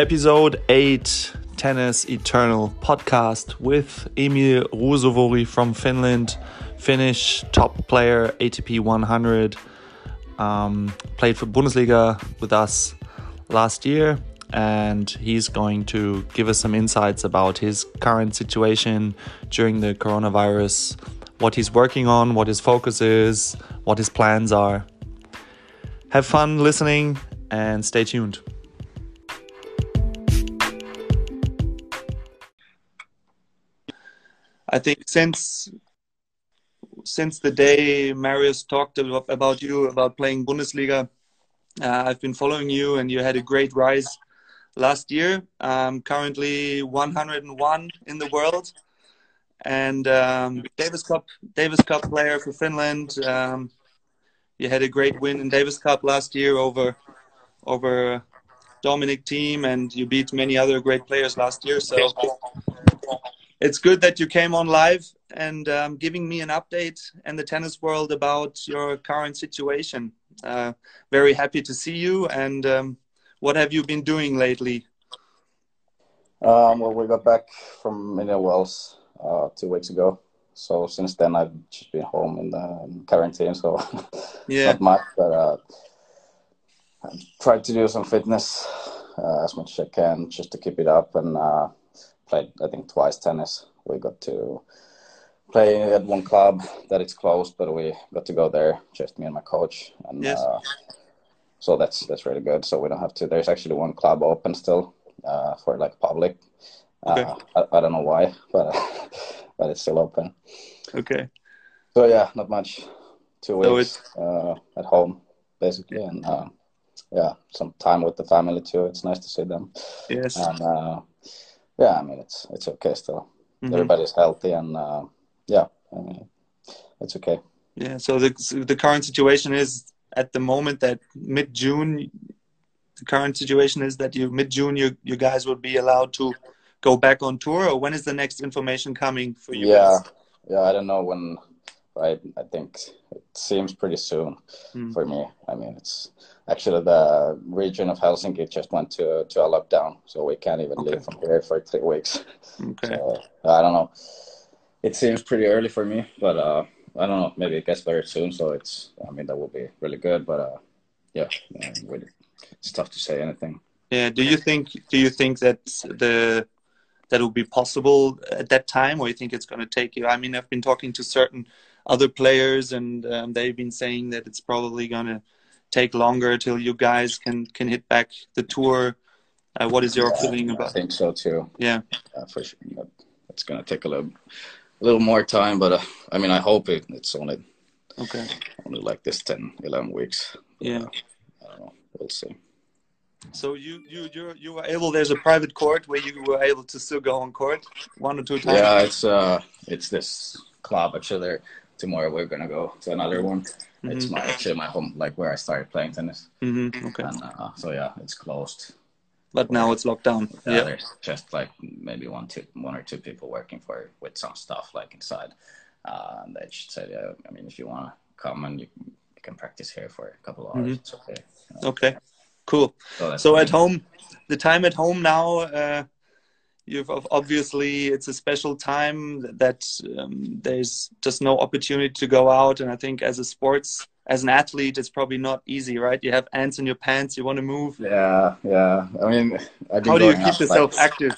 episode 8 Tennis Eternal podcast with Emil Ruusuvuori from Finland, Finnish top player, ATP 100. Um, played for Bundesliga with us last year, and he's going to give us some insights about his current situation during the coronavirus, what he's working on, what his focus is, what his plans are. Have fun listening and stay tuned. I think since since the day Marius talked about you about playing Bundesliga, uh, I've been following you, and you had a great rise last year. Um, currently 101 in the world, and um, Davis Cup Davis Cup player for Finland. Um, you had a great win in Davis Cup last year over over Dominic Thiem, and you beat many other great players last year. So it's good that you came on live and um, giving me an update in the tennis world about your current situation. Uh, very happy to see you. And um, what have you been doing lately? Um, well, we got back from Indian Wells uh, two weeks ago. So since then, I've just been home in the quarantine. So yeah, not much, but uh, I tried to do some fitness uh, as much as I can just to keep it up and uh, played I think twice tennis. We got to play at one club that it's closed, but we got to go there, just me and my coach. And yes. uh, so that's that's really good. So we don't have to. There's actually one club open still uh, for like public. Okay. Uh, I, I, don't know why, but but it's still open. Okay. So yeah, not much. Two weeks so uh, at home, basically, and uh, yeah, some time with the family too. It's nice to see them. Yes. And uh, yeah, I mean it's it's okay still. Mm-hmm. Everybody's healthy and uh, yeah, I mean it's okay. Yeah. So the so the current situation is at the moment that mid June. The current situation is that you mid June you you guys would be allowed to go back on tour, or when is the next information coming for you? Yeah, guys? yeah. I don't know when. Right. I think it seems pretty soon mm. for me. I mean, it's actually the region of Helsinki just went to to a lockdown, so we can't even okay. leave from here for three weeks. Okay. So, I don't know. It seems pretty early for me, but uh, I don't know. Maybe it gets better soon, so it's. I mean, that will be really good, but uh, yeah, really, it's tough to say anything. Yeah. Do you think? Do you think that the that will be possible at that time, or you think it's going to take you? I mean, I've been talking to certain other players, and um, they've been saying that it's probably going to take longer till you guys can can hit back the tour. Uh, what is your yeah, feeling about? I think so too. Yeah, uh, for sure. It's gonna take a little, a little more time, but uh, I mean, I hope it, it's only okay, only like this 10, 11 weeks. Yeah, I don't know. We'll see. So you you you you were able. There's a private court where you were able to still go on court one or two times. Yeah, it's uh, it's this club actually. Tomorrow we're gonna go to another one. Mm-hmm. It's my actually my home, like where I started playing tennis. Mm-hmm. Okay. And, uh, so yeah, it's closed. But now it's locked down. Yeah, there's just like maybe one, two, one or two people working for with some stuff like inside. Uh, and they just said, yeah, I mean, if you want to come and you, you, can practice here for a couple of hours, mm-hmm. it's okay. You know? Okay, cool. So, so at home, the time at home now. Uh, you've obviously it's a special time that um, there's just no opportunity to go out and i think as a sports as an athlete it's probably not easy right? You have ants in your pants you want to move. Yeah yeah. I mean how do you keep yourself like, active?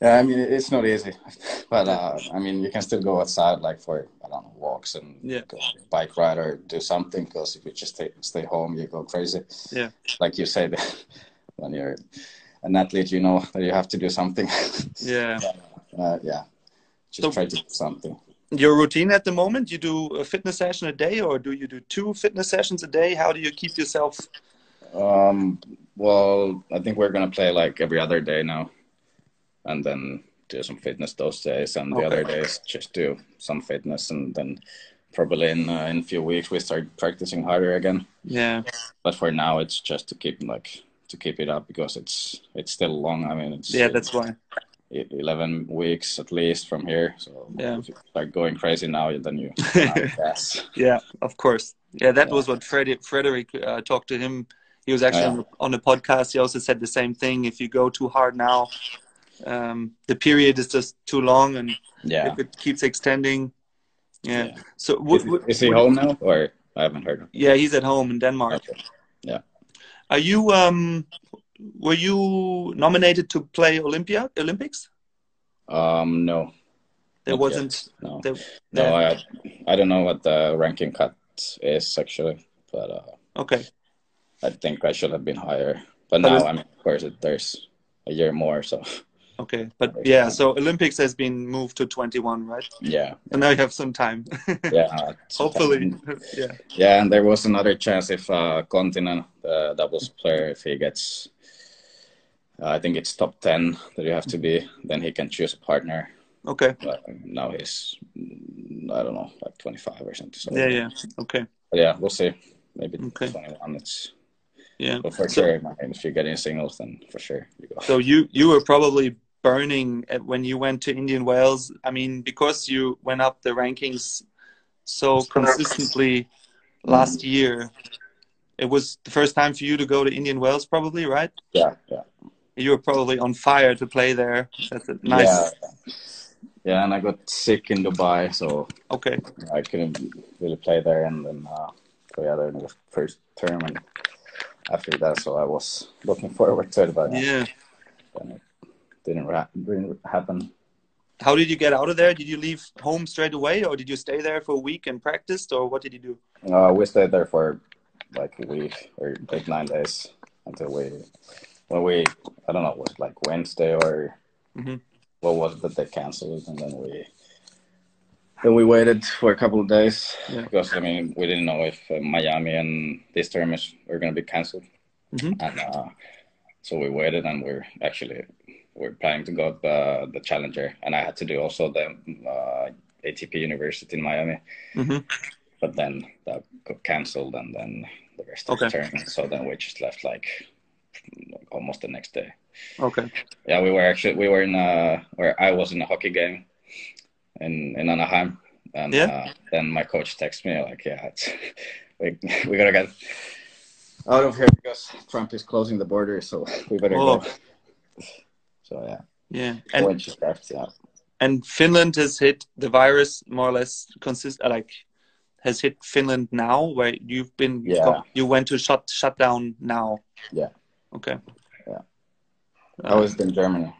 Yeah i mean it's not easy. But uh, i mean you can still go outside like for i don't know walks and yeah. bike ride or do something because if you just stay, stay home you go crazy. Yeah. Like you said when you're an athlete, you know that you have to do something. Yeah. uh, yeah. Just so, try to do something. Your routine at the moment, you do a fitness session a day, or do you do two fitness sessions a day? How do you keep yourself? Um. Well, I think we're gonna play like every other day now, and then do some fitness those days, and the other days just do some fitness, and then probably in uh, in a few weeks we start practicing harder again. Yeah. But for now, it's just to keep like to keep it up because it's it's still long. I mean, it's yeah, that's why. 11 weeks at least from here. So yeah. if you start going crazy now, then you yes yeah, of course. Yeah, that yeah. was what Freddie, Frederick uh, talked to him He was actually yeah. on, a podcast. He also said the same thing. If you go too hard now, um, the period is just too long, and yeah. if it keeps extending, yeah. yeah. So is, is, he home now, or I haven't heard? Of yeah, he's at home in Denmark. Okay. Yeah. Are you um? Were you nominated to play Olympia Olympics? Um, no. There wasn't. Yet. No. There, no, I I don't know what the ranking cut is actually, but uh, okay. I think I should have been higher, but, but now I'm of course there's a year more, so. Okay, but yeah, so Olympics has been moved to 21, right? Yeah. And now you have some time. yeah. Hopefully. yeah. Yeah, and there was another chance if uh, Kontinen, the doubles player, if he gets, uh, I think it's top 10 that you have to be, then he can choose a partner. Okay. But now he's, I don't know, like 25 or something. So yeah, yeah. Okay. But yeah, we'll see. Maybe okay. 21. It's yeah. But for so, sure, if you're getting singles, then for sure you go. So you you were probably burning when you went to Indian Wells? I mean, because you went up the rankings so consistently last year, it was the first time for you to go to Indian Wells, probably, right? Yeah, yeah. You were probably on fire to play there. That's a nice. Yeah. Yeah, and I got sick in Dubai, so okay, I couldn't really play there. And then, uh, so yeah, in the first term, and after that, so I was looking forward to it, but yeah, didn't, ra- didn't happen. How did you get out of there? Did you leave home straight away, or did you stay there for a week and practiced, or what did you do? Uh, we stayed there for like a week or like nine days until we, when we, I don't know, was like Wednesday or mm-hmm. what was it that they canceled, and then we then we waited for a couple of days yeah. because I mean we didn't know if uh, Miami and this tournament were going to be canceled, mm-hmm. and uh, so we waited and we're actually we're planning to go the the Challenger, and I had to do also the uh, ATP University in Miami, mm-hmm. but then that got canceled, and then the rest of okay. the tournament. So then we just left like almost the next day. Okay. Yeah, we were actually we were in a where I was in a hockey game in in Anaheim, and yeah. uh, then my coach texted me like, "Yeah, we we gotta get out of here because Trump is closing the border, so we better oh. go." So yeah. Yeah. And, yeah. and Finland has hit the virus more or less consist uh, like has hit Finland now where you've been yeah. you went to shut shut down now. Yeah. Okay. Yeah. I was in Germany.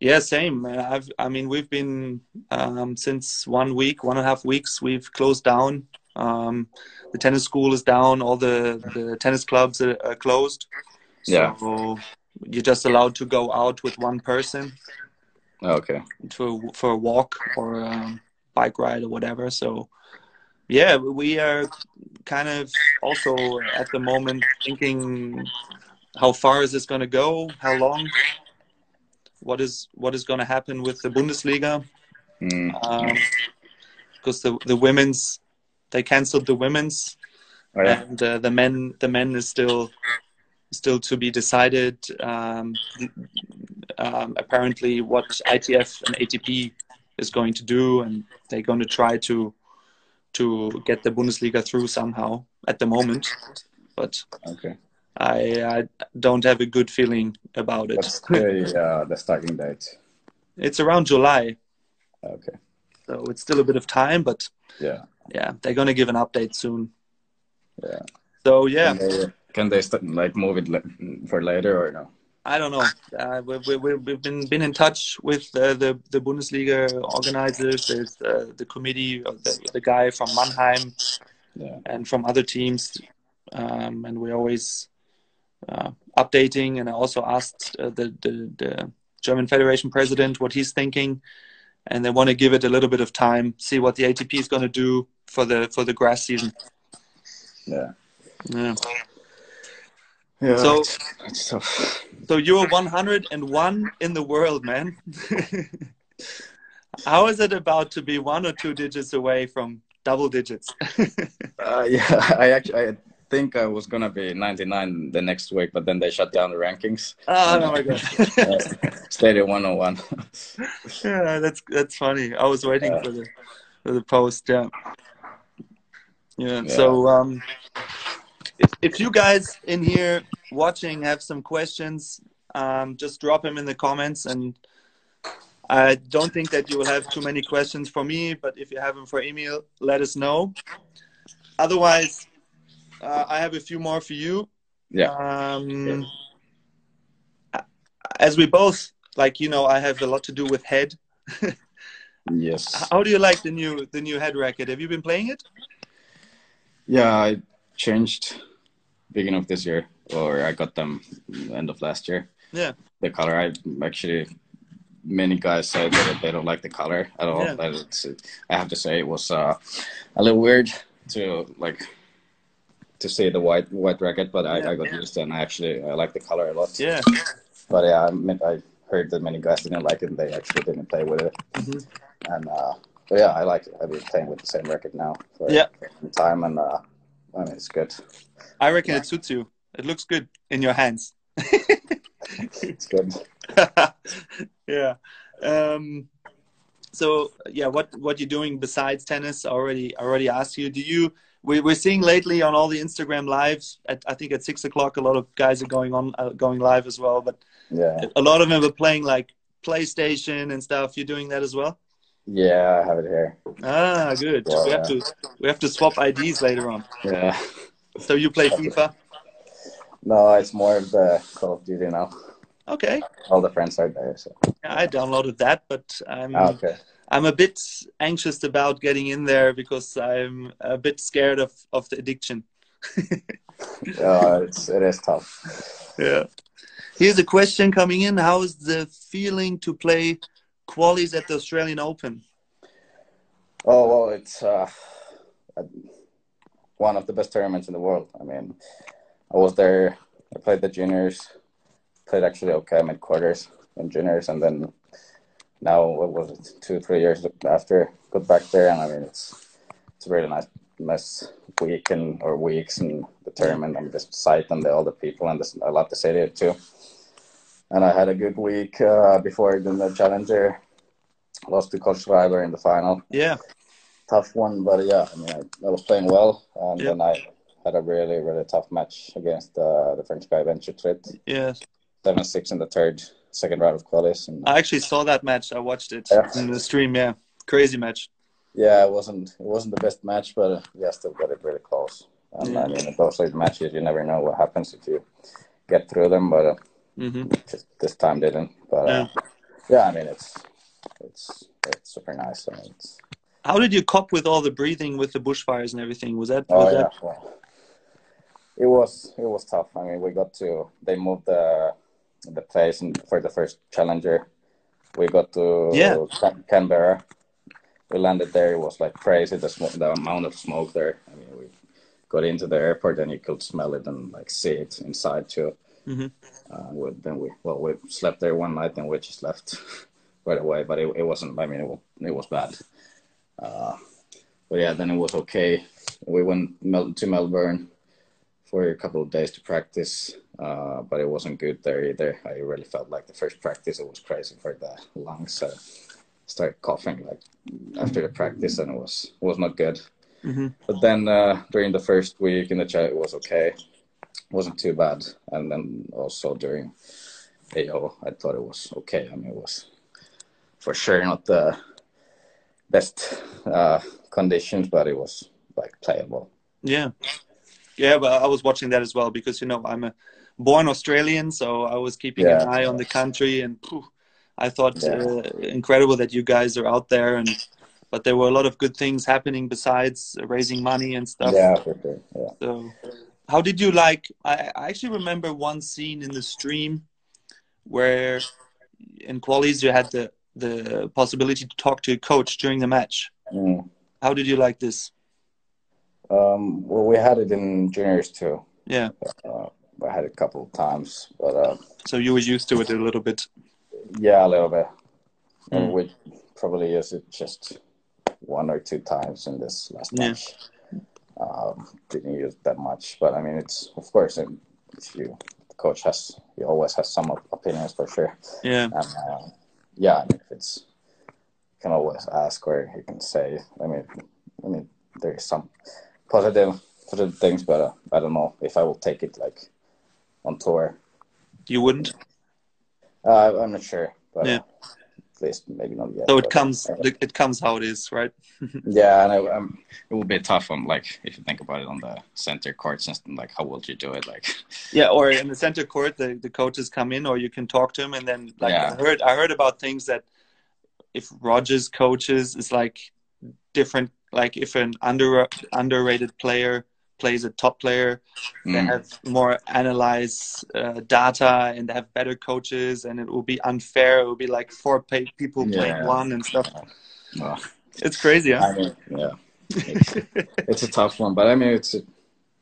Yeah, same. I've, I mean, we've been um, since one week, one and a half weeks. We've closed down. Um, the tennis school is down. All the, the tennis clubs are, are closed. So yeah you're just allowed to go out with one person. Okay. To for a walk or a bike ride or whatever. So, yeah, we are kind of also at the moment thinking, how far is this going to go? How long? What is what is going to happen with the Bundesliga? Mm. Um, because the the women's they canceled the women's, oh, yeah. and uh, the men the men is still still to be decided. Um, um, apparently, what ITF and ATP is going to do, and they're going to try to to get the Bundesliga through somehow at the moment. But okay. I, I don't have a good feeling about it. What's the, uh, the starting date? It's around July. Okay. So it's still a bit of time, but yeah, yeah, they're gonna give an update soon. Yeah. So yeah. Can they st- like move it for later or no? I don't know. Uh, we, we, we've been been in touch with uh, the the Bundesliga organizers. There's uh, the committee, the, the guy from Mannheim, yeah. and from other teams, um, and we're always uh, updating. And I also asked uh, the, the the German Federation president what he's thinking, and they want to give it a little bit of time, see what the ATP is going to do for the for the grass season. Yeah. Yeah. Yeah, so, it's, it's tough. So you're 101 in the world, man. How is it about to be one or two digits away from double digits? uh, yeah, I actually I think I was gonna be 99 the next week, but then they shut down the rankings. Oh, oh my god! stayed at 101. yeah, that's that's funny. I was waiting for the for the post. Yeah. yeah. Yeah. So um, if, if you guys in here watching have some questions, um, just drop them in the comments. And I don't think that you will have too many questions for me, but if you have them for Emil, let us know. Otherwise, uh, I have a few more for you. Yeah. Um, yeah. As we both, like, you know, I have a lot to do with head. yes. How do you like the new the new head racket? Have you been playing it? Yeah, I changed beginning of this year, or I got them end of last year. Yeah. The color, I actually many guys say that they don't like the color at all. Yeah. I have to say it was uh, a little weird to like to see the white white racket, but I, yeah, I got yeah. used to it and I actually I like the color a lot. Yeah. But yeah, I, I heard that many guys didn't like it and they actually didn't play with it. Mm-hmm. And uh, but yeah, I like it. I've been playing with the same racket now for, yeah. some time and uh, I mean it's good. I reckon yeah. it suits you. It looks good in your hands. it's good. yeah. Um, so yeah, what what you're doing besides tennis? I already already asked you. Do you we, we're seeing lately on all the Instagram lives. At, I think at six o'clock, a lot of guys are going on uh, going live as well. But yeah, a lot of them are playing like PlayStation and stuff. You're doing that as well. Yeah, I have it here. Ah, good. Yeah, we have to we have to swap IDs later on. Yeah. So you play FIFA? No, it's more of the Call of Duty now. Okay. All the friends are there. So. Yeah, I downloaded that, but I'm ah, okay. I'm a bit anxious about getting in there because I'm a bit scared of, of the addiction. yeah, it's it is tough. Yeah. Here's a question coming in. How is the feeling to play qualies at the Australian Open? Oh well, it's uh, one of the best tournaments in the world. I mean, I was there. I played the juniors. Played actually okay I mid quarters in juniors, and then now what was it two three years after got back there, and I mean it's it's really nice nice week and or weeks and the tournament and the site and the, all the people and I love the city too. And I had a good week uh, before doing the challenger. Lost to Coach Schreiber in the final. Yeah, tough one, but yeah, I mean I, I was playing well, and yeah. then I had a really really tough match against uh, the French guy Venture Trit. Yes, seven six in the third second round of qualies. And I actually saw that match. I watched it yeah. in the stream. Yeah, crazy match. Yeah, it wasn't it wasn't the best match, but uh, yeah, still got it really close. And yeah. I mean, those late matches, you never know what happens if you get through them. But uh, mm-hmm. just this time didn't. But uh, yeah. yeah, I mean, it's it's it's super nice. I mean, it's, How did you cope with all the breathing with the bushfires and everything? Was that? Oh yeah. That... Well, it was it was tough. I mean, we got to they moved the the place for the first challenger. We got to yeah. Canberra. We landed there. It was like crazy. The sm- the amount of smoke there. I mean, we got into the airport and you could smell it and like see it inside too. Mm-hmm. Uh, we, then we well we slept there one night and we just left right away. But it, it wasn't. I mean, it, it was bad. Uh, but yeah, then it was okay. We went to Melbourne for a couple of days to practice, uh, but it wasn't good there either. I really felt like the first practice it was crazy for the lungs. So I started coughing like after the practice, and it was was not good. Mm-hmm. But then uh, during the first week in the chat, it was okay. Wasn't too bad, and then also during AO, I thought it was okay. I mean, it was for sure not the best uh, conditions, but it was like playable. Yeah. Yeah, but I was watching that as well because you know I'm a born Australian, so I was keeping yeah. an eye on the country, and phew, I thought yeah. uh, incredible that you guys are out there, and but there were a lot of good things happening besides raising money and stuff. Yeah, for sure. Yeah. So, how did you like? I, I actually remember one scene in the stream where in qualies you had the the possibility to talk to a coach during the match. Mm. How did you like this? Um, well, we had it in juniors too. Yeah. Uh, I had it a couple of times, but. Uh, so you were used to it a little bit. Yeah, a little bit. Mm. And we probably used it just one or two times in this last yeah. Um, didn't use that much, but I mean, it's of course if you the coach has he always has some opinions for sure. Yeah. And, uh, yeah, I mean, if it's you can always ask or you can say. I mean, I mean, there is some positive things, but uh, I don't know if I will take it like on tour. You wouldn't? Uh, I'm not sure, but yeah. Uh, least maybe not yet. So it comes, it comes how it is, right? yeah, and I, um, it will be tough on like if you think about it on the center court system. Like, how would you do it? Like, yeah, or in the center court, the, the coaches come in, or you can talk to him, and then like yeah. I heard, I heard about things that if Rogers coaches is like different. Like if an under underrated player plays a top player. Mm. They have more analyze uh, data and they have better coaches, and it will be unfair. It will be like four people yeah. playing one and stuff. Oh. It's crazy, huh? I mean, yeah, it's, it's, a tough one, but I mean, it's. A,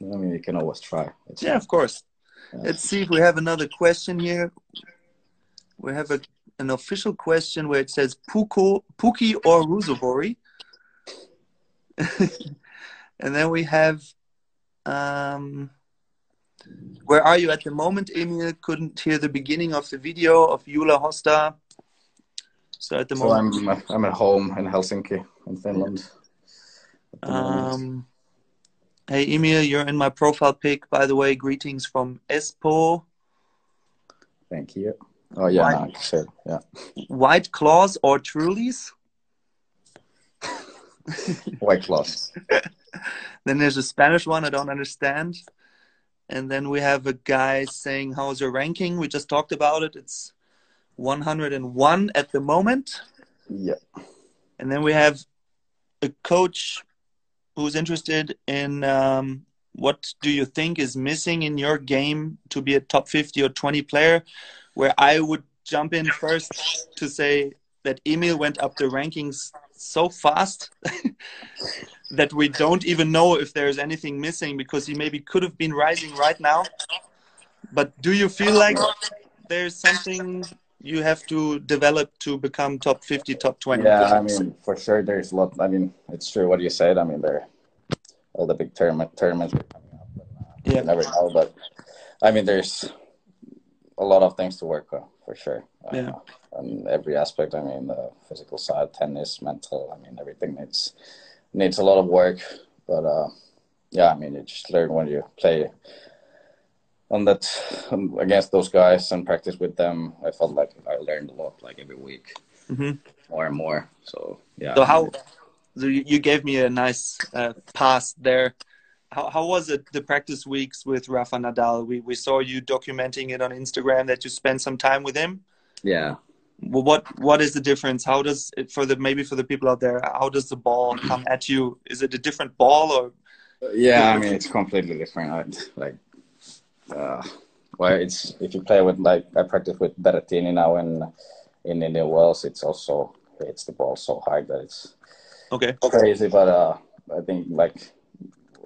I mean, you can always try. It's yeah, fun. of course. Yeah. Let's see if we have another question here. We have a, an official question where it says Puko, Puki or Ruusuvuori. and then we have um, where are you at the moment, Emil? Couldn't hear the beginning of the video of Jula Hosta. So at the so moment, I'm I'm at home in Helsinki, in Finland. Um, hey Emil, you're in my profile pic. By the way, greetings from Espoo. Thank you. Oh yeah, White, no, yeah. White claws or Trulies? White claws. then there's a Spanish one I don't understand. And then we have a guy saying, How's your ranking? We just talked about it. It's 101 at the moment. Yeah. And then we have a coach who's interested in um, what do you think is missing in your game to be a top 50 or 20 player? Where I would jump in first to say that Emil went up the rankings so fast that we don't even know if there's anything missing because he maybe could have been rising right now. But do you feel like there's something you have to develop to become top 50, top 20? Yeah, I mean, for sure, there's a lot. I mean, it's true what you said. I mean, there all the big tournament, tournaments are coming up. But, uh, yeah. You never know. But I mean, there's a lot of things to work on for sure. Yeah. On every aspect. I mean, the physical side, tennis, mental. I mean, everything needs needs a lot of work. But uh, yeah, I mean, you just learn when you play on that um, against those guys and practice with them. I felt like I learned a lot, like every week, mm-hmm. more and more. So yeah. So how? So you gave me a nice uh, pass there. How, how was it the practice weeks with Rafa Nadal? We we saw you documenting it on Instagram that you spent some time with him. Yeah what what is the difference? How does it for the maybe for the people out there how does the ball come at you? Is it a different ball or? Yeah i mean it's completely different like uh well it's if you play with like i practice with Berrettini now in in indian wells it's also hits the ball so hard that it's okay. crazy but uh i think like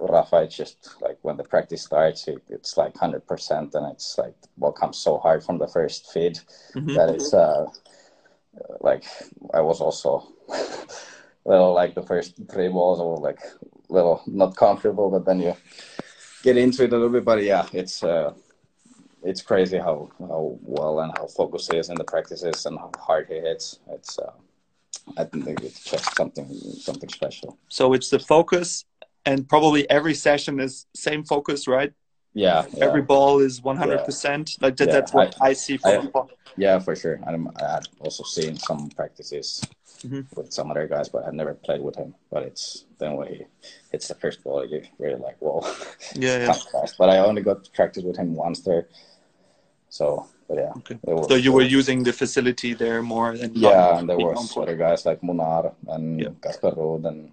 Rafa, it's just like when the practice starts, it, it's like 100%, and it's like ball comes so hard from the first feed mm-hmm. that it's uh, like I was also little like the first three balls, I was like little not comfortable, but then you get into it a little bit. But yeah, it's uh, it's crazy how how well and how focused he is in the practices and how hard he hits. It's uh, I think it's just something something special. So it's the focus and probably every session is same focus, right? Yeah. Every ball is 100%. Like that, yeah, that's what I, I see from I, Yeah, for sure. And I had also seen some practices mm-hmm. with some other guys, but I've never played with him. But it's then when he hits the first ball, you really like, whoa. Yeah, yeah. But I only got to practice with him once there. So, but yeah. Okay. Was, so you were using the facility there more than yeah, and there was other guys like Munar and yeah. Casper and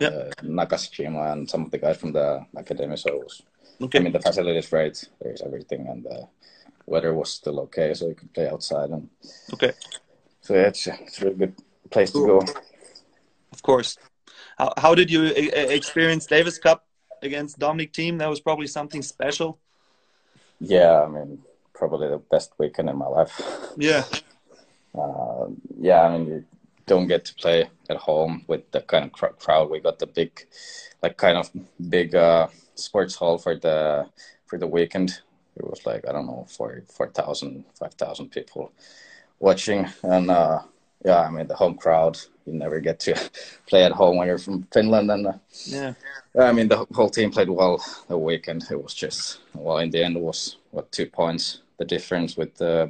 yeah. uh, Nakashima and some of the guys from the academy. So was, okay. I mean, the facility is great. There's everything, and the weather was still okay, so you could play outside. And okay, so yeah, it's it's a really good place cool. to go. Of course. How how did you experience Davis Cup against Dominic Thiem? That was probably something special. Yeah, I mean, probably the best weekend in my life. Yeah. Uh, yeah, I mean, don't get to play at home with the kind of crowd. We got the big, like kind of big uh, sports hall for the for the weekend. It was like I don't know four four thousand five thousand people watching, and uh, yeah, I mean the home crowd you never get to play at home when you're from Finland. And uh, yeah, I mean the whole team played well the weekend. It was just well in the end it was what two points the difference with uh,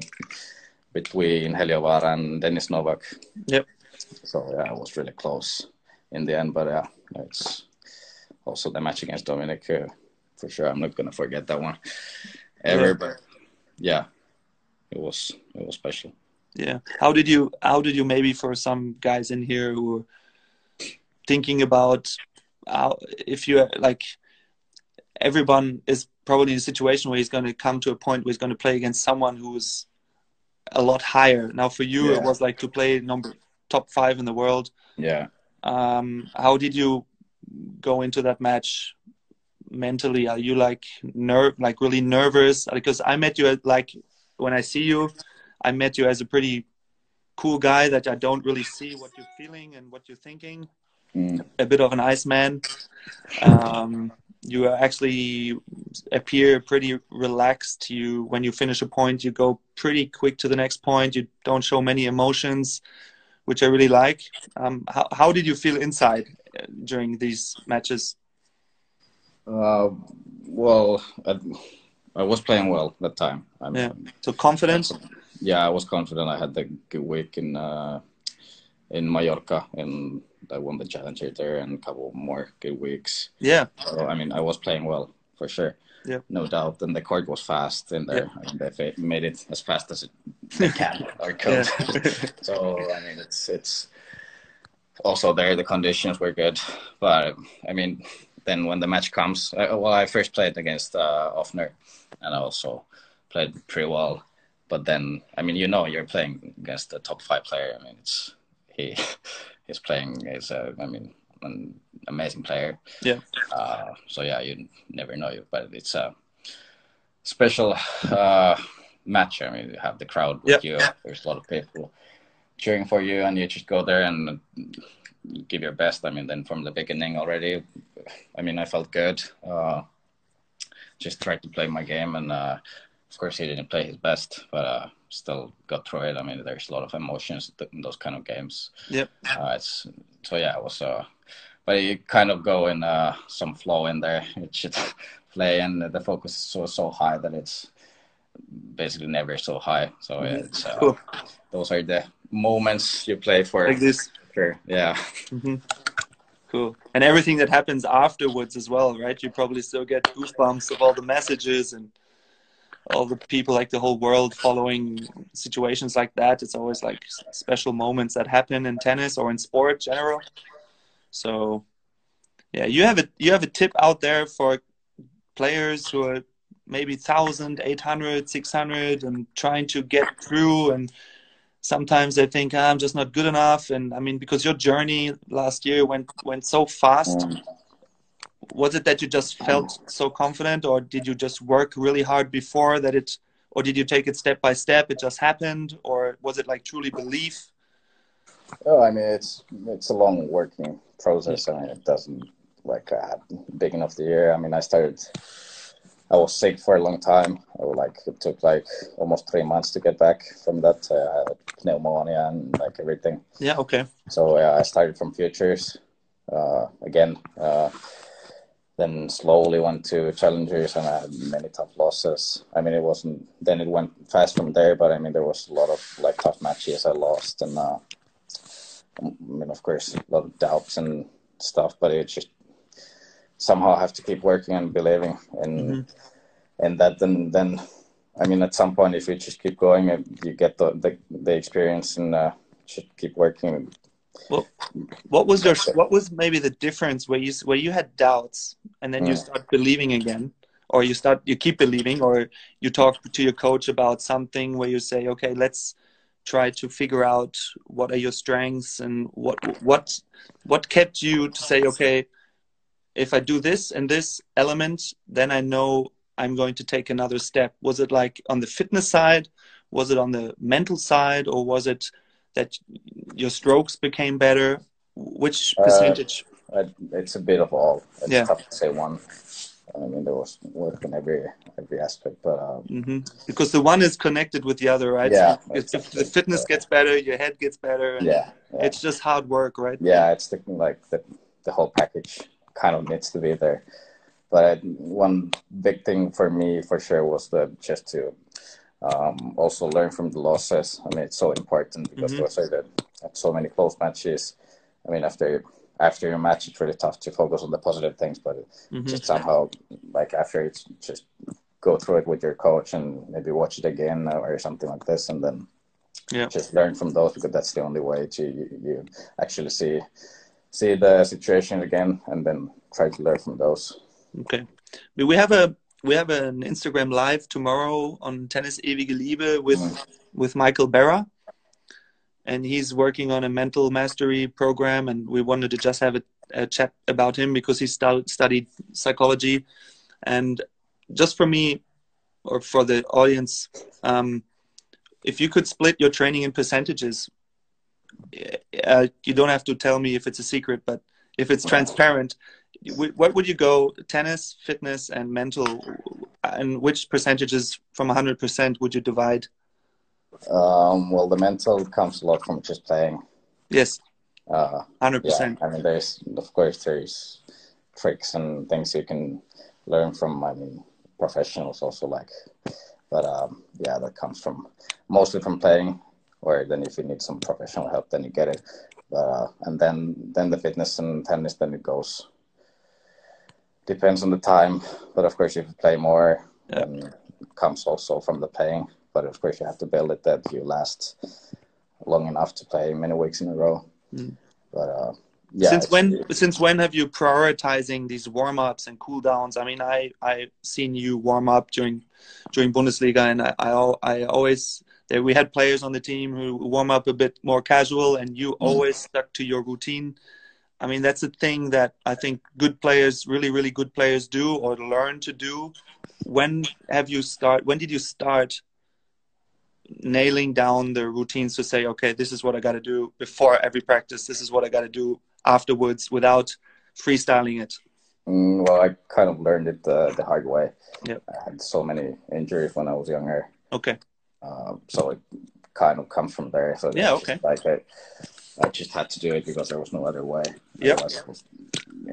between Heliövaara and Dennis Novak. Yep. So yeah, it was really close in the end, but yeah, it's also the match against Dominic. Uh, for sure, I'm not gonna forget that one ever. Yeah. But yeah, it was it was special. Yeah. How did you how did you maybe for some guys in here who are thinking about how if you like everyone is probably in a situation where he's going to come to a point where he's going to play against someone who's a lot higher. Now for you, yeah. it was like to play number top five in the world. Yeah. Um, how did you go into that match mentally? Are you like nerve, like really nervous? Because I met you at like when I see you, I met you as a pretty cool guy that I don't really see what you're feeling and what you're thinking. Mm. A bit of an iceman. Um, you actually appear pretty relaxed. You when you finish a point, you go pretty quick to the next point. You don't show many emotions, which I really like. Um, how how did you feel inside uh, during these matches? Uh, well, I, I, was playing well that time. I'm, yeah. So confident. Yeah, I was confident. I had the good week in uh, in Mallorca, and I won the challenger there, and a couple more good weeks. Yeah. So I mean, I was playing well for sure. Yeah. No doubt. And the court was fast in there. Yeah. I mean, they made it as fast as it they can or could. so I mean, it's it's also there. The conditions were good, but I mean, then when the match comes, I, well, I first played against uh, Ofner, and I also played pretty well. But then, I mean, you know, you're playing against the top five player. I mean, it's he he's playing is a, I mean, an amazing player. Yeah. Uh, so yeah, you never know, you, but it's a special uh, match. I mean, you have the crowd with you. There's a lot of people cheering for you, and you just go there and give your best. I mean, then from the beginning already, I mean, I felt good. Uh, just tried to play my game, and uh, of course, he didn't play his best, but uh, still got through it. I mean, there's a lot of emotions in those kind of games. Yep. Uh, it's so yeah, it was. Uh, but you kind of go in uh, some flow in there. It should play, and the focus is so so high that it's basically never so high. So mm-hmm. it's uh, cool. those are the moments you play for. Like this. Sure. Yeah. Mm-hmm. Cool. And everything that happens afterwards as well, right? You probably still get goosebumps of all the messages and all the people, like the whole world following situations like that. It's always like special moments that happen in tennis or in sport general. So, yeah, you have a you have a tip out there for players who are maybe 1000 800 600 and trying to get through. And sometimes they think ah, i'm just not good enough. And i mean because your journey last year went went so fast. Mm. Was it that you just felt so confident or did you just work really hard before that it or did you take it step by step? It just happened or was it like truly belief? Oh i mean it's it's a long working process i mean it doesn't like uh, big enough the year i mean i started i was sick for a long time I like it took like almost three months to get back from that uh, pneumonia and like everything yeah okay so yeah i started from futures uh, again uh, then slowly went to challengers and I had many tough losses. I mean, it wasn't then it went fast from there, but I mean, there was a lot of like tough matches I lost, and uh, I mean, of course, a lot of doubts and stuff. But it just somehow have to keep working and believing in mm-hmm. in that. Then then I mean, at some point, if you just keep going, you get the the, the experience and uh, just keep working well, what was your what was maybe the difference where you where you had doubts and then you start believing again, or you start you keep believing, or you talk to your coach about something where you say, okay, let's try to figure out what are your strengths and what what what kept you to say, okay, if I do this and this element, then I know I'm going to take another step. Was it like on the fitness side? Was it on the mental side, or was it that your strokes became better? Which uh, percentage? Uh, it's a bit of all. It's yeah. tough to say one. I mean, there was work in every every aspect, but um, mm-hmm. because the one is connected with the other, right? Yeah. So if, if the fitness gets better, your head gets better. Yeah, yeah, It's just hard work, right? Yeah, it's the, like the the whole package kind of needs to be there. But one big thing for me, for sure, was the just to um, also learn from the losses. I mean, it's so important because mm-hmm. those are the so many close matches. I mean, after after your match, it's really tough to focus on the positive things, but mm-hmm. just somehow, like after it's just go through it with your coach and maybe watch it again or something like this, and then yeah. just learn from those because that's the only way to you, you actually see see the situation again and then try to learn from those. Okay, we have a we have an Instagram live tomorrow on Tennis Ewige Liebe with mm. with Michael Berra and he's working on a mental mastery program and we wanted to just have a, a chat about him because he st- studied psychology and just for me or for the audience um, if you could split your training in percentages uh, you don't have to tell me if it's a secret but if it's transparent what would you go tennis fitness and mental and which percentages from 100% would you divide um, well, the mental comes a lot from just playing. Yes. Uh, Hundred yeah, percent. I mean, there's of course there's tricks and things you can learn from. I mean, professionals also like, but um, yeah, that comes from mostly from playing. Or then if you need some professional help, then you get it. Uh, and then then the fitness and tennis, then it goes. Depends on the time, but of course, if you play more, yeah. then comes also from the playing but of course you have to build it that you last long enough to play many weeks in a row. Mm. But uh, yeah. Since when? Since when have you prioritizing these warm ups and cool downs? I mean, I I seen you warm up during during Bundesliga, and I I, I always there we had players on the team who warm up a bit more casual, and you mm. always stuck to your routine. I mean, that's a thing that I think good players, really, really good players, do or learn to do. When have you start? When did you start nailing down the routines to say, okay, this is what I got to do before every practice. This is what I got to do afterwards without freestyling it. Mm, well, I kind of learned it the, the hard way. Yep. I had so many injuries when I was younger. Okay. Uh, so it kind of comes from there. So yeah, okay. Like I, I just had to do it because there was no other way. Yep.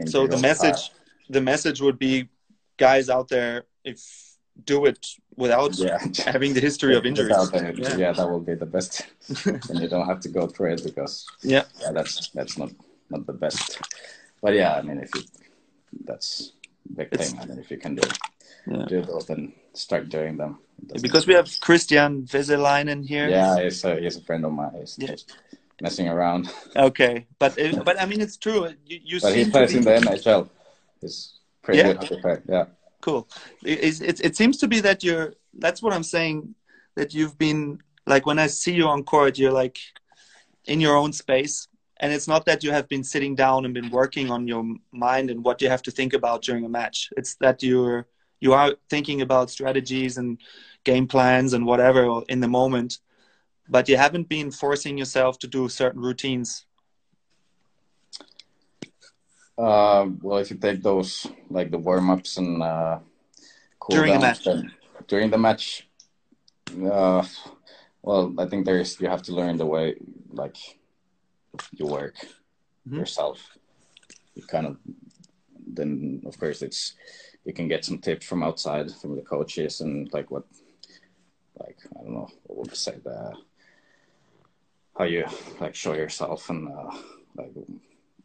So the message, the message would be, guys out there, if do it without yeah. having the history of injuries. yeah. yeah. that will be the best, and you don't have to go through it because yeah, yeah, that's that's not not the best. But yeah, I mean, if you that's big it's, thing. I mean, if you can do yeah. do those, then start doing them. Because we have Kristian Vesalainen here. Yeah, he's a, he's a friend of mine. He's yeah. just messing around. Okay, but eh, but I mean, it's true. You, you but he plays be... in the NHL. He's pretty yeah. good Yeah cool. It, it, it seems to be that you're. That's what I'm saying. That you've been like when I see you on court, you're like in your own space, and it's not that you have been sitting down and been working on your mind and what you have to think about during a match. It's that you're you are thinking about strategies and game plans and whatever in the moment, but you haven't been forcing yourself to do certain routines uh, well, if you take those like the warm ups and uh, cool during the match, during the match, uh, well, I think there's you have to learn the way like you work mm-hmm. yourself. You kind of then of course it's you can get some tips from outside from the coaches and like what like I don't know what would you say the how you like show yourself and uh, like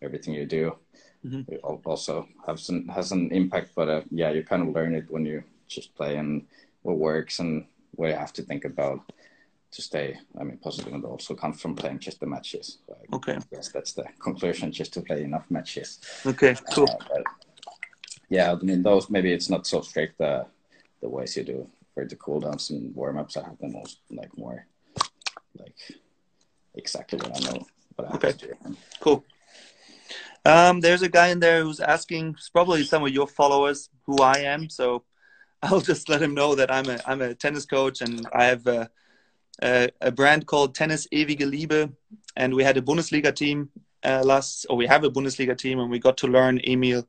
everything you do mm-hmm. also has an has an impact. But uh, yeah, you kind of learn it when you just play and what works and what you have to think about to stay. I mean, positive and also come from playing just the matches. So okay. Yes, that's the conclusion. Just to play enough matches. Okay. Cool. Uh, yeah, I mean, those maybe it's not so strict. Uh, the ways you do for the cooldowns and warm ups, I have the most like more like exactly what I know. What I okay. Cool. Um, there's a guy in there who's asking, probably some of your followers, who I am. So I'll just let him know that I'm a I'm a tennis coach and I have a, a, a brand called Tennis Ewige Liebe, and we had a Bundesliga team uh, last, or we have a Bundesliga team, and we got to learn Emil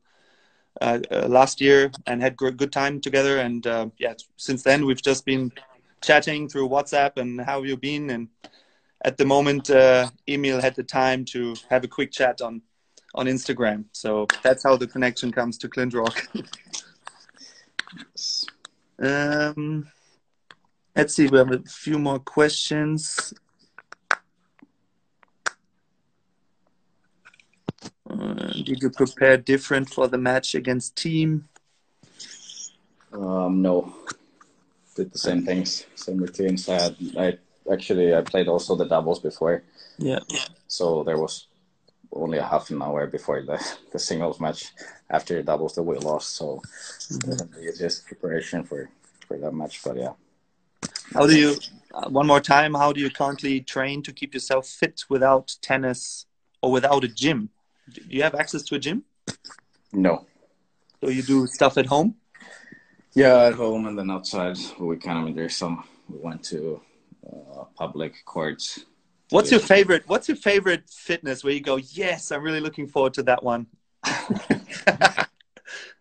uh, uh, last year and had good, good time together. And uh, yeah, since then we've just been chatting through WhatsApp and how have you been? And at the moment, uh, Emil had the time to have a quick chat on on Instagram. So that's how the connection comes to Clint Rock. um, let's see, we have a few more questions. Did you prepare different for the match against Thiem? Um, no, did the same things, same routines. I had, I actually I played also the doubles before. Yeah. So there was only a half an hour before the, the singles match after the doubles that we lost. So mm-hmm. it's just preparation for for that match. But yeah. How do you? Uh, one more time. How do you currently train to keep yourself fit without tennis or without a gym? Do you have access to a gym? No. So you do stuff at home? Yeah, at home and then outside. We kind of mean there's some. We went to uh, public courts. What's your favorite? What's your favorite fitness where you go? Yes, I'm really looking forward to that one.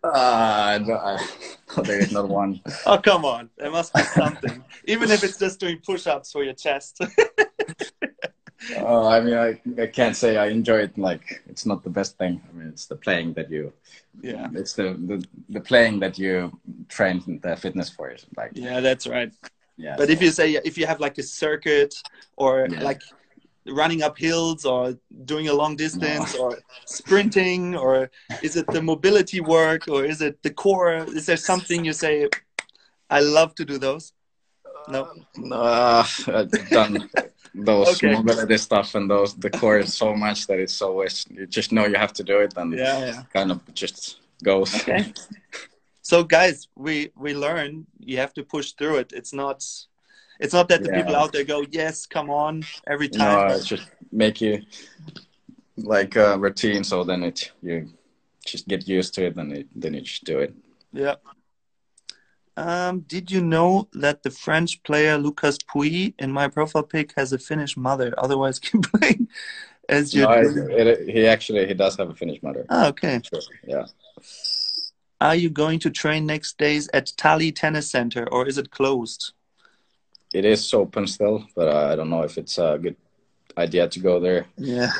uh, there is not one. Oh come on! There must be something, even if it's just doing push-ups for your chest. Oh, I mean, I, I can't say I enjoy it. Like, it's not the best thing. I mean, it's the playing that you, yeah, it's the the, the playing that you train the fitness for. it. Like, yeah, that's right. Yeah. But so. if you say if you have like a circuit or yeah. like running up hills or doing a long distance no. or sprinting or is it the mobility work or is it the core? Is there something you say? I love to do those. No. Uh, I've done those okay. mobility stuff and those the core is so much that it's always you just know you have to do it and yeah, yeah. kind of just goes. Okay. so guys, we we learn you have to push through it. It's not it's not that the yeah. people out there go, yes, come on, every time. No, it's just make you like a routine so then it you just get used to it and it, then you just do it. Yeah. Um, did you know that the French player Lucas Pouille in my profile pic has a Finnish mother? Otherwise, keep playing as your. No, it, it, he actually he does have a Finnish mother. Oh, okay. Sure. Yeah. Are you going to train next days at Tali Tennis Center, or is it closed? It is open still, but uh, I don't know if it's a good idea to go there. Yeah.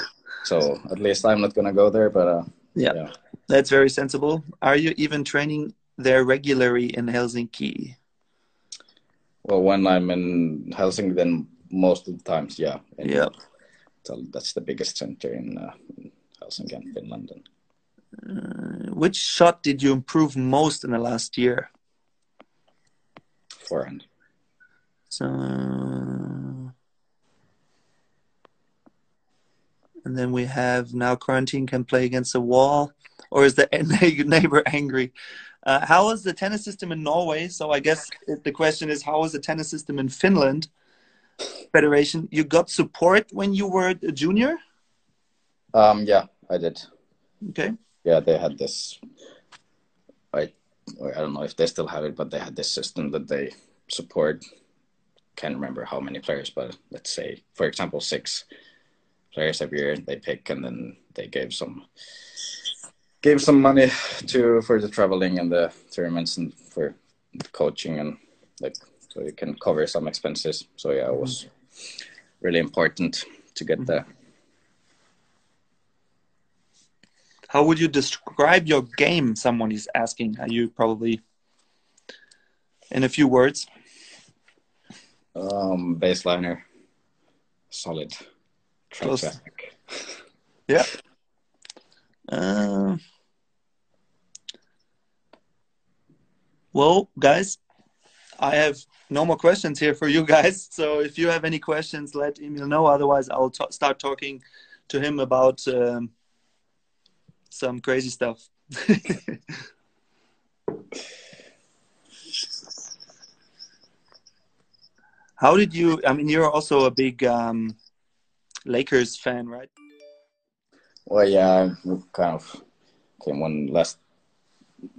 So at least I'm not gonna go there, but uh, yeah. yeah, that's very sensible. Are you even training there regularly in Helsinki? Well, when I'm in Helsinki, then most of the times, yeah. yeah. That's the biggest center in, uh, in Helsinki and Finland. Uh, which shot did you improve most in the last year? Forehand. So, and then we have now quarantine can play against a wall, or is the neighbor angry? Uh, how is the tennis system in Norway? So I guess the question is, how is the tennis system in Finland? Federation, you got support when you were a junior? Um, yeah, I did. Okay. Yeah, they had this. I, I don't know if they still have it, but they had this system that they support. Can't remember how many players, but let's say, for example, six players every year they pick, and then they gave some gave some money to for the traveling and the tournaments and for coaching and like so you can cover some expenses. So yeah, it was really important to get there. How would you describe your game? Someone is asking. Are you probably in a few words? Um, baseliner, solid, traffic. Yeah. Uh, Well, guys, I have no more questions here for you guys. So if you have any questions, let Emil know. Otherwise, I'll start talking to him about um, some crazy stuff. How did you? I mean, you're also a big um, Lakers fan, right? Well, yeah, kind of came one last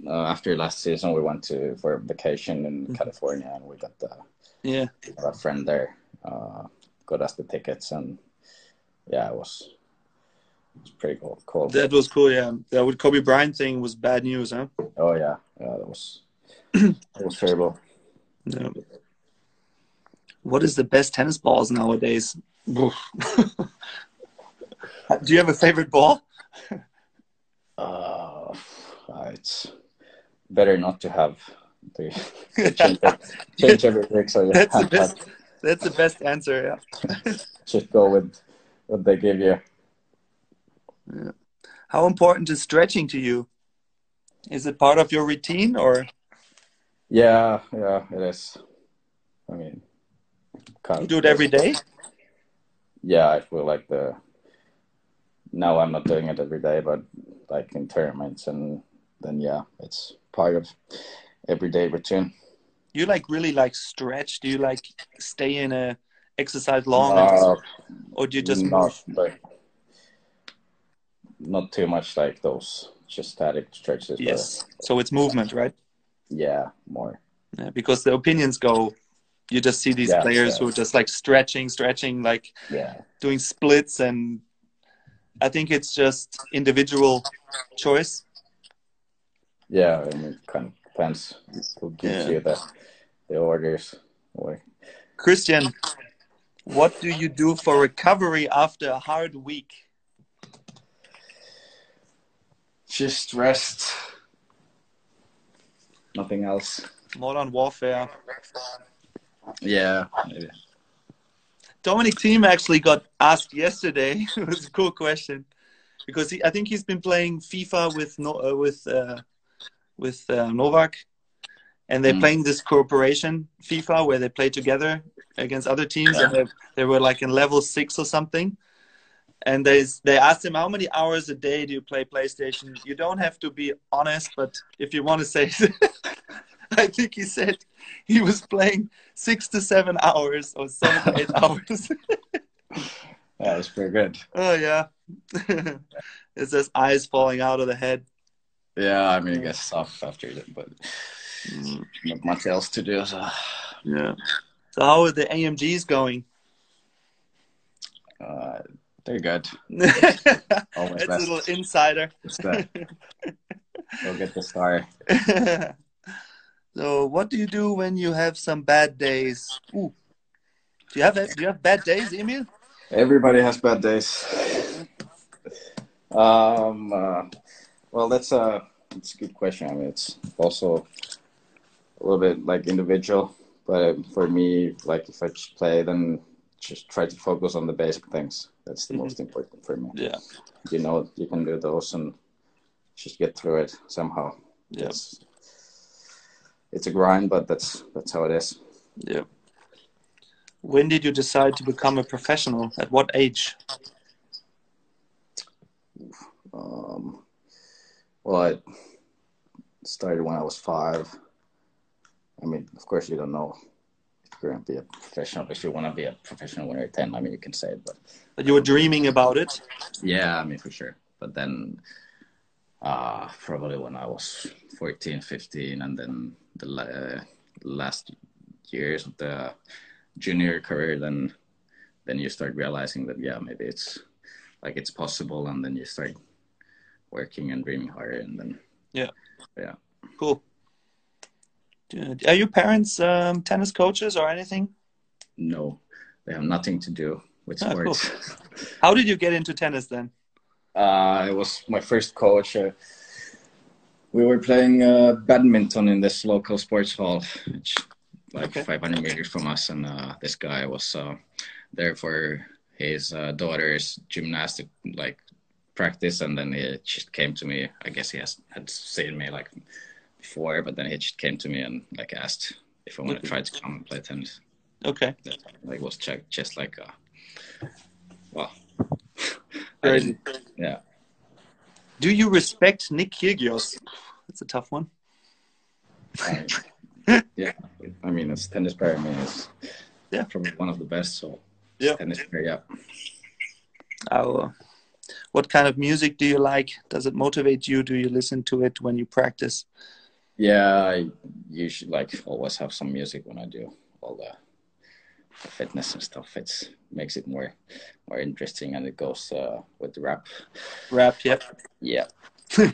uh, after last season, we went to for vacation in mm-hmm. California, and we got the yeah a friend there uh, got us the tickets, and yeah, it was it was pretty cool. Cool. That was cool. Yeah, that with Kobe Bryant thing was bad news, huh? Oh yeah, yeah, that was that was terrible. Yeah. What is the best tennis balls nowadays? Do you have a favorite ball? uh, Uh, it's better not to have to, change, change every week. So that's the best. That's the best answer. Yeah. Just go with what they give you. Yeah. How important is stretching to you? Is it part of your routine or? Yeah, yeah, it is. I mean, can you do it every day. Yeah, I feel like the. Now I'm not doing it every day, but like in tournaments, and then yeah, it's part of everyday routine. You like really like stretch? Do you like stay in a exercise long, uh, or do you just not like not too much like those just static stretches? Yes. But, so it's movement, right? Yeah, more. Yeah, because the opinions go. You just see these yeah, players yeah. who are just like stretching, stretching, like yeah. doing splits, and I think it's just individual choice. Yeah, I mean, kind of depends who gives you the the orders. Or... Christian, what do you do for recovery after a hard week? Just rest. Nothing else. Modern warfare. Yeah, maybe. Dominic Thiem actually got asked yesterday. it was a cool question because he, I think he's been playing FIFA with no, uh, with uh, with uh, Novak, and they're mm. playing this cooperation FIFA where they play together against other teams, yeah. and they, they were like in level six or something. And they they asked him how many hours a day do you play PlayStation? You don't have to be honest, but if you want to say, I think he said he was playing six to seven hours or seven to eight hours. that was pretty good. Oh yeah, it's just eyes falling out of the head. Yeah, I mean, I guess off after it, but mm. not much else to do. So yeah. So how are the AMGs going? Uh, they're good. It's a little insider. Go get the star. so, what do you do when you have some bad days? Ooh. Do you have do you have bad days, Emil? Everybody has bad days. Um. Uh, well, that's a it's a good question. I mean, it's also a little bit like individual, but for me, like if I just play, then just try to focus on the basic things. That's the mm-hmm. most important for me. Yeah, you know, you can do those and just get through it somehow. Yeah, it's, it's a grind, but that's that's how it is. Yeah. When did you decide to become a professional? At what age? Um, well, I started when I was five. I mean, of course, you don't know if you're going to be a professional. If you want to be a professional when you're 10, I mean, you can say it, but. But you were dreaming about it? Yeah, I mean, for sure. But then, uh, probably when I was 14, 15, and then the uh, last years of the junior career, then then you start realizing that yeah, maybe it's like it's possible, and then you start working and dreaming harder and then yeah. Yeah. Cool. Dude, are your parents um, tennis coaches or anything? No. They have nothing to do with ah, sports. Cool. how did you get into tennis then? Uh, it was my first coach. Uh, we were playing uh, badminton in this local sports hall which like okay. 500 meters from us. And uh, this guy was uh, there for his uh, daughter's gymnastic like practice, and then he just came to me. I guess he has had seen me like before, but then he just came to me and like asked if I want to try to come and play tennis. Okay. That, like was checked just like uh, well. yeah. Do you respect Nick Kyrgios? That's a tough one. yeah, I mean, as tennis player, I mean, it's yeah, probably one of the best. So yeah, tennis player, yeah. I'll what kind of music do you like? Does it motivate you? Do you listen to it when you practice? Yeah, I usually like always have some music when I do all the fitness and stuff. It makes it more more interesting, and it goes uh, with the rap. Rap, yep. Yeah. uh,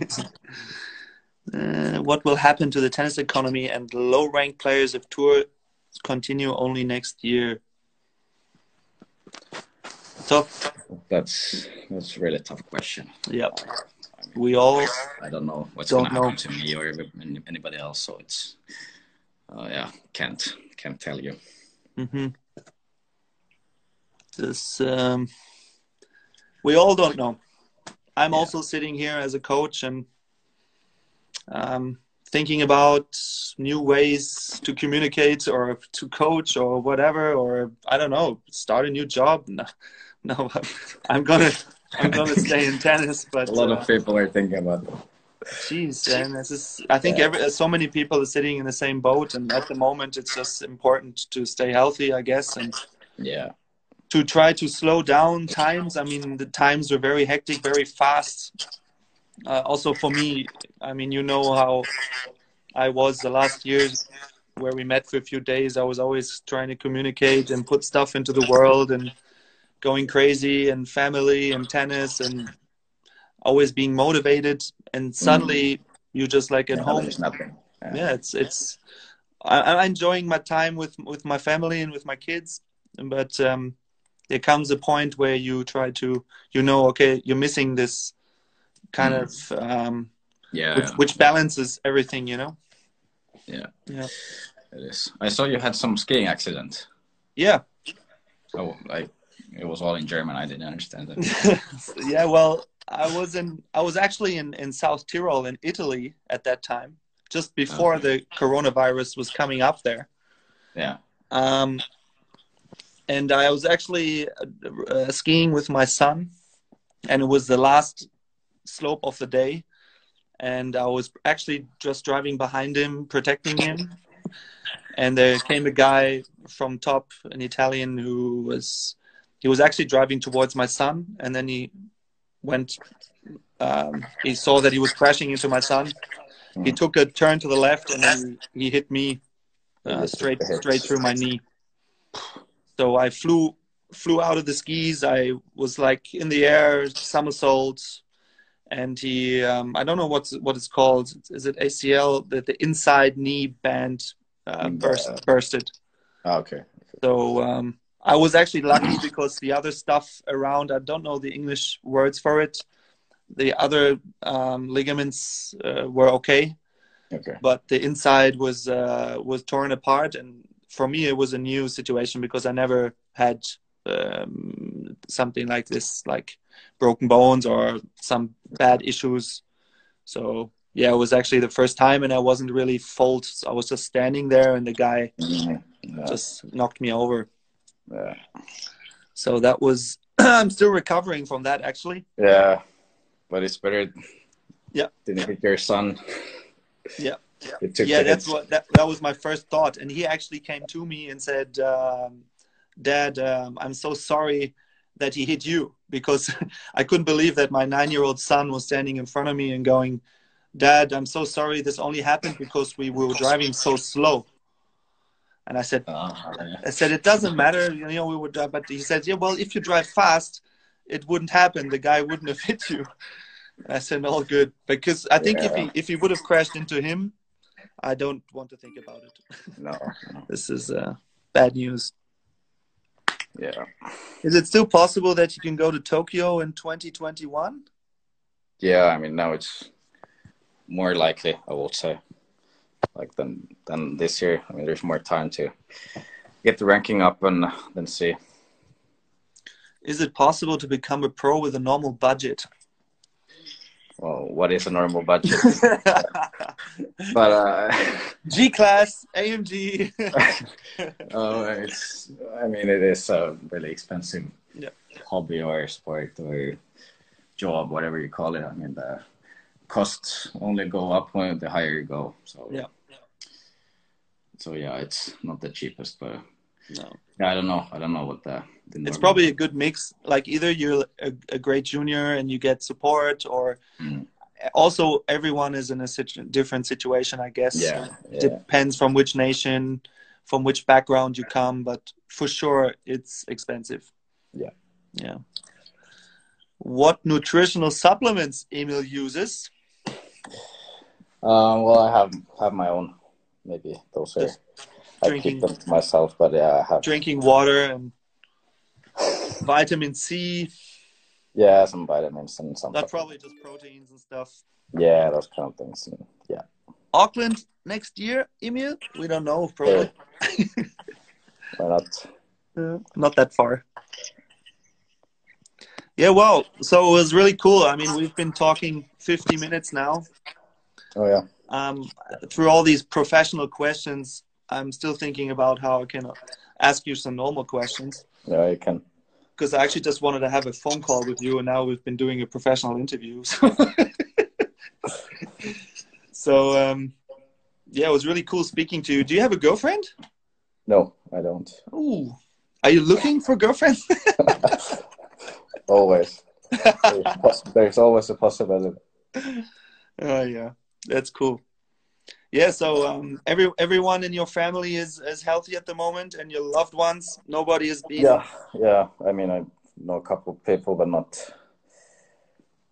what will happen to the tennis economy and low-ranked players if tour continue only next year? Tough. That's that's a really tough question. Yep. we all. I don't know what's going to happen to me or anybody else, so it's. Uh, yeah, can't can't tell you. Mm-hmm. This um, we all don't know. I'm yeah. also sitting here as a coach and um, thinking about new ways to communicate or to coach or whatever, or I don't know, start a new job. No, I'm gonna I'm gonna stay in tennis. But a lot uh, of people are thinking about. That. Jeez, and this is, I think yeah. every, so many people are sitting in the same boat, and at the moment, it's just important to stay healthy, I guess, and yeah, to try to slow down times. I mean, the times are very hectic, very fast. Uh, also for me, I mean, you know how I was the last years where we met for a few days. I was always trying to communicate and put stuff into the world and going crazy and family and tennis and always being motivated. And suddenly mm. you just like at yeah, home. nothing. Yeah. yeah. it's it's I, am enjoying my time with with my family and with my kids but um there comes a point where you try to you know okay you're missing this kind mm. of um yeah. which, which, balances everything you know? Yeah. Yeah. It is. I saw you had some skiing accident. Yeah. Oh like it was all in german i didn't understand it yeah well I was in I was actually in in South Tyrol in Italy at that time, just before okay. the coronavirus was coming up there. Yeah. Um, and I was actually uh, uh, skiing with my son, and it was the last slope of the day, and I was actually just driving behind him, protecting him, and there came a guy from top, an Italian who was he was actually driving towards my son, and then he went. Um, he saw that he was crashing into my son. He took a turn to the left and then he hit me uh, straight straight through my knee. So I flew flew out of the skis. I was like in the air, somersaults, and he um, I don't know what's what it's called. Is it ACL? The the inside knee band uh, burst bursted. Oh, okay. So um, I was actually lucky because the other stuff around, I don't know the English words for it. The other um, ligaments uh, were okay, okay, but the inside was uh, was torn apart, and for me it was a new situation because I never had um, something like this, like broken bones or some bad issues. So yeah, it was actually the first time, and I wasn't really fault. I was just standing there, and the guy mm-hmm. yeah. just knocked me over. Yeah. So that was I'm still recovering from that actually. Yeah, but it's better. Yeah. Didn't hit your son. Yeah. Yeah, yeah that's what that, that was my first thought, and he actually came to me and said, um, "Dad, um, I'm so sorry that he hit you because I couldn't believe that my nine-year-old son was standing in front of me and going, Dad, I'm so sorry. This only happened because we were driving so slow." And I said, oh, yeah. I said it doesn't matter, you know, we would. Uh, but he said, yeah, well, if you drive fast, it wouldn't happen. The guy wouldn't have hit you. And I said, all good, because I think yeah. if he if he would have crashed into him, I don't want to think about it. No, no. this is uh, bad news. Yeah. Is it still possible that you can go to Tokyo in 2021? Yeah, I mean now it's more likely, I would say like than than this year. I mean, there's more time to get the ranking up and then see. Is it possible to become a pro with a normal budget? Well, what is a normal budget? but uh, G class, AMG. oh, it's. I mean, it is a really expensive yeah. hobby or sport or job, whatever you call it. I mean, the costs only go up when the higher you go. So yeah so yeah, it's not the cheapest, but no. Yeah, I don't know. I don't know what the. the it's probably a good mix. Like either you're a, a great junior and you get support, or mm. also everyone is in a situ- different situation. I guess. Yeah, yeah. Depends from which nation, from which background you come, but for sure it's expensive. Yeah. Yeah. What nutritional supplements Emil uses? Um, well, I have have my own. Maybe those are. I keep them myself, but yeah, I have drinking water and vitamin C. Yeah, some vitamins and some. That's probably just proteins and stuff. Yeah, those kind of things. Yeah. Auckland next year, Emil? We don't know, probably. Yeah. Why not? Uh, not that far. Yeah, well, so it was really cool. I mean, we've been talking 50 minutes now. Oh, yeah. Um, through all these professional questions, I'm still thinking about how I can ask you some normal questions. Yeah, you can. Because I actually just wanted to have a phone call with you, and now we've been doing a professional interview. So, so um, yeah, it was really cool speaking to you. Do you have a girlfriend? No, I don't. Ooh, are you looking for girlfriend? always. There's, there's, always a possibility. Oh yeah, that's cool. Yeah, so um, every everyone in your family is is healthy at the moment, and your loved ones. Nobody is being. Yeah, yeah. I mean, I know a couple of people, but not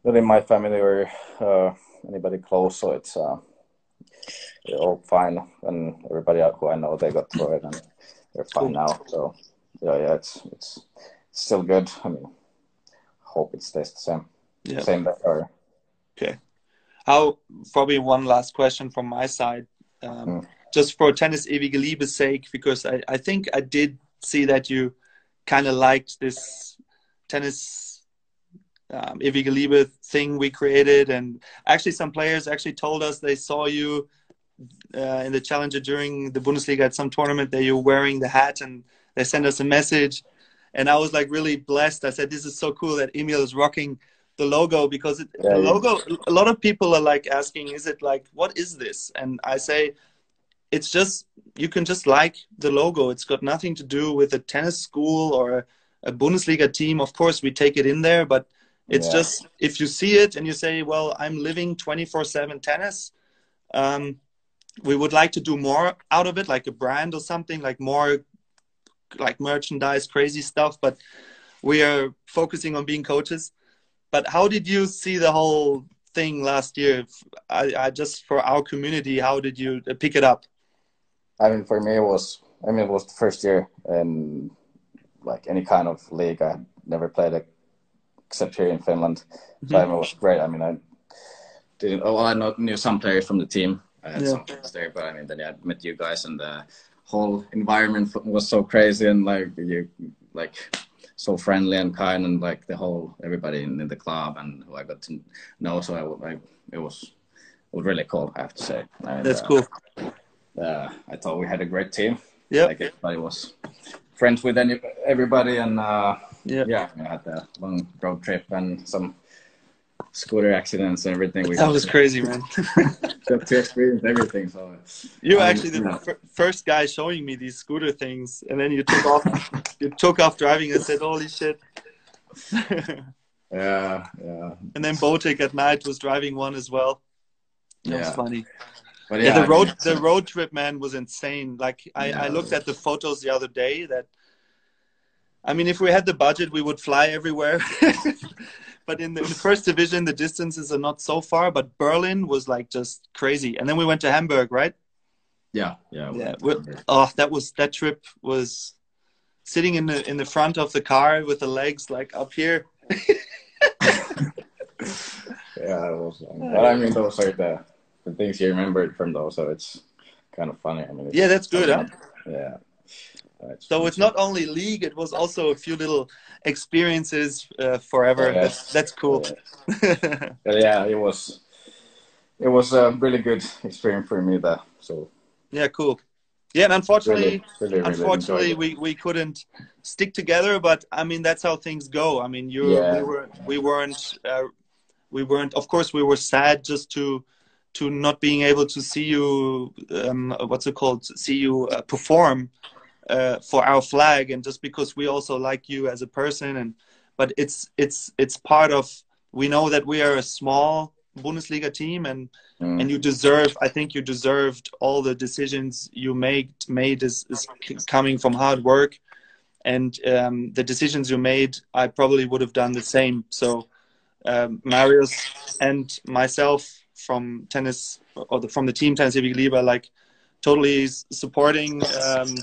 not in my family or uh, anybody close. So it's uh, all fine, and everybody who I know they got through it, and they're fine cool. now. So yeah, yeah, it's it's still good. I mean, hope it stays the same. Yeah. Same better. Okay. How probably one last question from my side, um, mm. just for tennis ewige Liebe's sake, because I, I think I did see that you kind of liked this tennis um, ewige Liebe thing we created, and actually some players actually told us they saw you uh, in the Challenger during the Bundesliga at some tournament that you're wearing the hat, and they sent us a message and I was like really blessed. I said, "This is so cool that Emil is rocking the logo because it, yeah, the yeah. logo. A lot of people are like asking, "Is it like what is this?" And I say, "It's just you can just like the logo. It's got nothing to do with a tennis school or a Bundesliga team. Of course, we take it in there, but it's yeah. just if you see it and you say, "Well, I'm living 24/7 tennis." Um, we would like to do more out of it, like a brand or something, like more like merchandise, crazy stuff, but we are focusing on being coaches. But how did you see the whole thing last year? I, I just for our community, how did you pick it up? I mean, for me, it was. I mean, it was the first year in like any kind of league. I had never played it except here in Finland. So mm-hmm. I mean, it was great. I mean, I didn't. Oh, I knew some players from the team. I had yeah. some players there, but I mean, then I met you guys, and uh, whole environment was so crazy and like you like so friendly and kind and like the whole everybody in, in the club and who I got to know. So I, I it was it was really cool. I have to say. And, That's uh, cool. Uh, I thought we had a great team. Yeah. Like everybody was friends with any, everybody and uh, yeah, yeah, I had a long road trip and some scooter accidents and everything. We that was crazy, man. to experience everything. So you um, actually the first guy showing me these scooter things, and then you took off. you took off driving and said, "Holy shit!" yeah, yeah. And then Botic at night was driving one as well. That yeah. was funny. But yeah, yeah the road mean, the road trip man was insane. Like I, yeah. I looked at the photos the other day that I mean if we had the budget we would fly everywhere. but in the, in the, first division, the distances are not so far. But Berlin was like just crazy, and then we went to Hamburg, right? Yeah, yeah, yeah. Oh, that was that trip was sitting in the in the front of the car with the legs like up here. yeah, it was. Uh, but I mean, those are the the things you remembered from those, so it's kind of funny. I mean, yeah, that's good. Huh? Yeah. So it's not only league; it was also a few little experiences uh, forever. Yes. That's, that's cool. Yeah. yeah, it was. It was a really good experience for me there. So. Yeah, cool. Yeah, and unfortunately, really, really, unfortunately, we, we couldn't stick together. But I mean, that's how things go. I mean, you yeah. we were we weren't uh, we weren't. Of course, we were sad just to to not being able to see you. Um, what's it called? See you uh, perform uh, for our flag and just because we also like you as a person and but it's it's it's part of we know that we are a small Bundesliga team, and mm. and you deserve. I think you deserved all the decisions you made made is, is coming from hard work, and um, the decisions you made, I probably would have done the same. So, um, Marius and myself from tennis or the, from the team Tennis Liebe, like totally supporting um,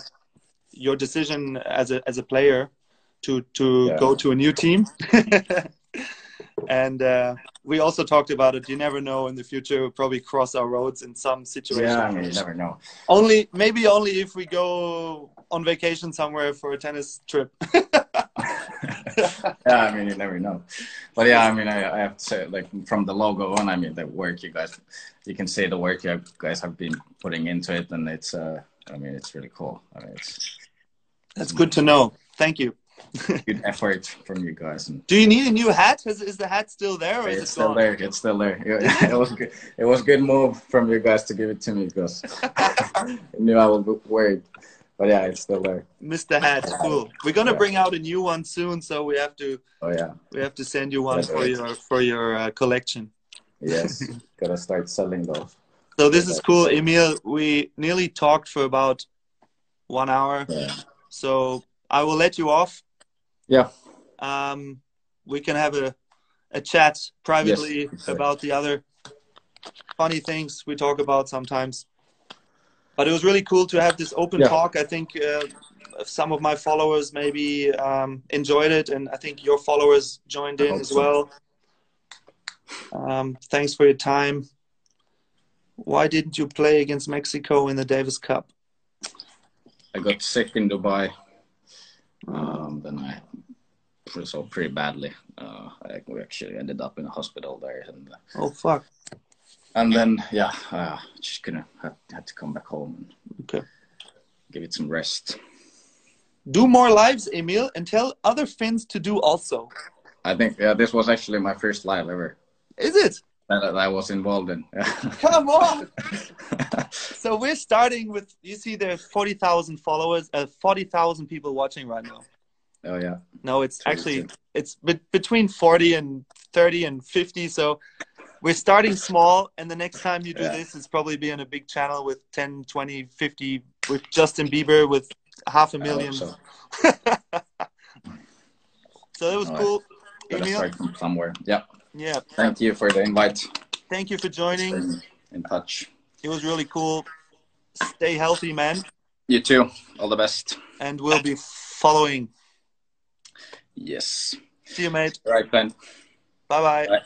your decision as a as a player to to yeah. go to a new team. and uh, we also talked about it. You never know in the future. We'll probably cross our roads in some situation. Yeah, I mean, you never know. Only maybe only if we go on vacation somewhere for a tennis trip. yeah, I mean, you never know. But yeah, I mean, I, I, have to say, like from the logo on, I mean, the work you guys, you can see the work you guys have been putting into it, and it's, uh, I mean, it's really cool. I mean, it's. That's good to know. Thank you. good effort from you guys. Do you need a new hat? Is, is the hat still there, or is it's it still there? It's still there. It, it was good. It was good move from you guys to give it to me because I knew I would wear it. But yeah, it's still there. Mr. Hat, cool. We're gonna yeah. bring out a new one soon, so we have to. Oh yeah. We have to send you one for your for your uh, collection. Yes, gotta start selling those. So this is cool, Emil. We nearly talked for about one hour. Yeah. So I will let you off. Yeah. Um, we can have a a chat privately yes, about the other funny things we talk about sometimes. But it was really cool to have this open yeah. talk. I think uh, some of my followers maybe um, enjoyed it, and I think your followers joined in as well. Um, thanks for your time. Why didn't you play against Mexico in the Davis Cup? I got sick in Dubai. Um, then I so pretty badly. Uh, I, we actually ended up in a hospital there. And, uh, oh fuck! And then yeah, uh, just gonna had, had to come back home and okay. give it some rest. Do more lives, Emil, and tell other Finns to do also. I think yeah, this was actually my first live ever. Is it? That, I was involved in. Come on! so we're starting with you see there's forty thousand followers, uh, forty thousand people watching right now. Oh yeah. No, it's actually it's be- between 40 and 30 and 50. So we're starting small, and the next time you do yeah. this, it's probably be on a big channel with 10, 20, 50 with Justin Bieber with half a million. So. so it was All cool. Emil? Start from somewhere. Yeah. Yeah. Thank you for the invite. Thank you for joining. In touch. It was really cool. Stay healthy, man. You too. All the best. And we'll be following. Yes. See you, mate. All right, Ben. Bye-bye. Bye.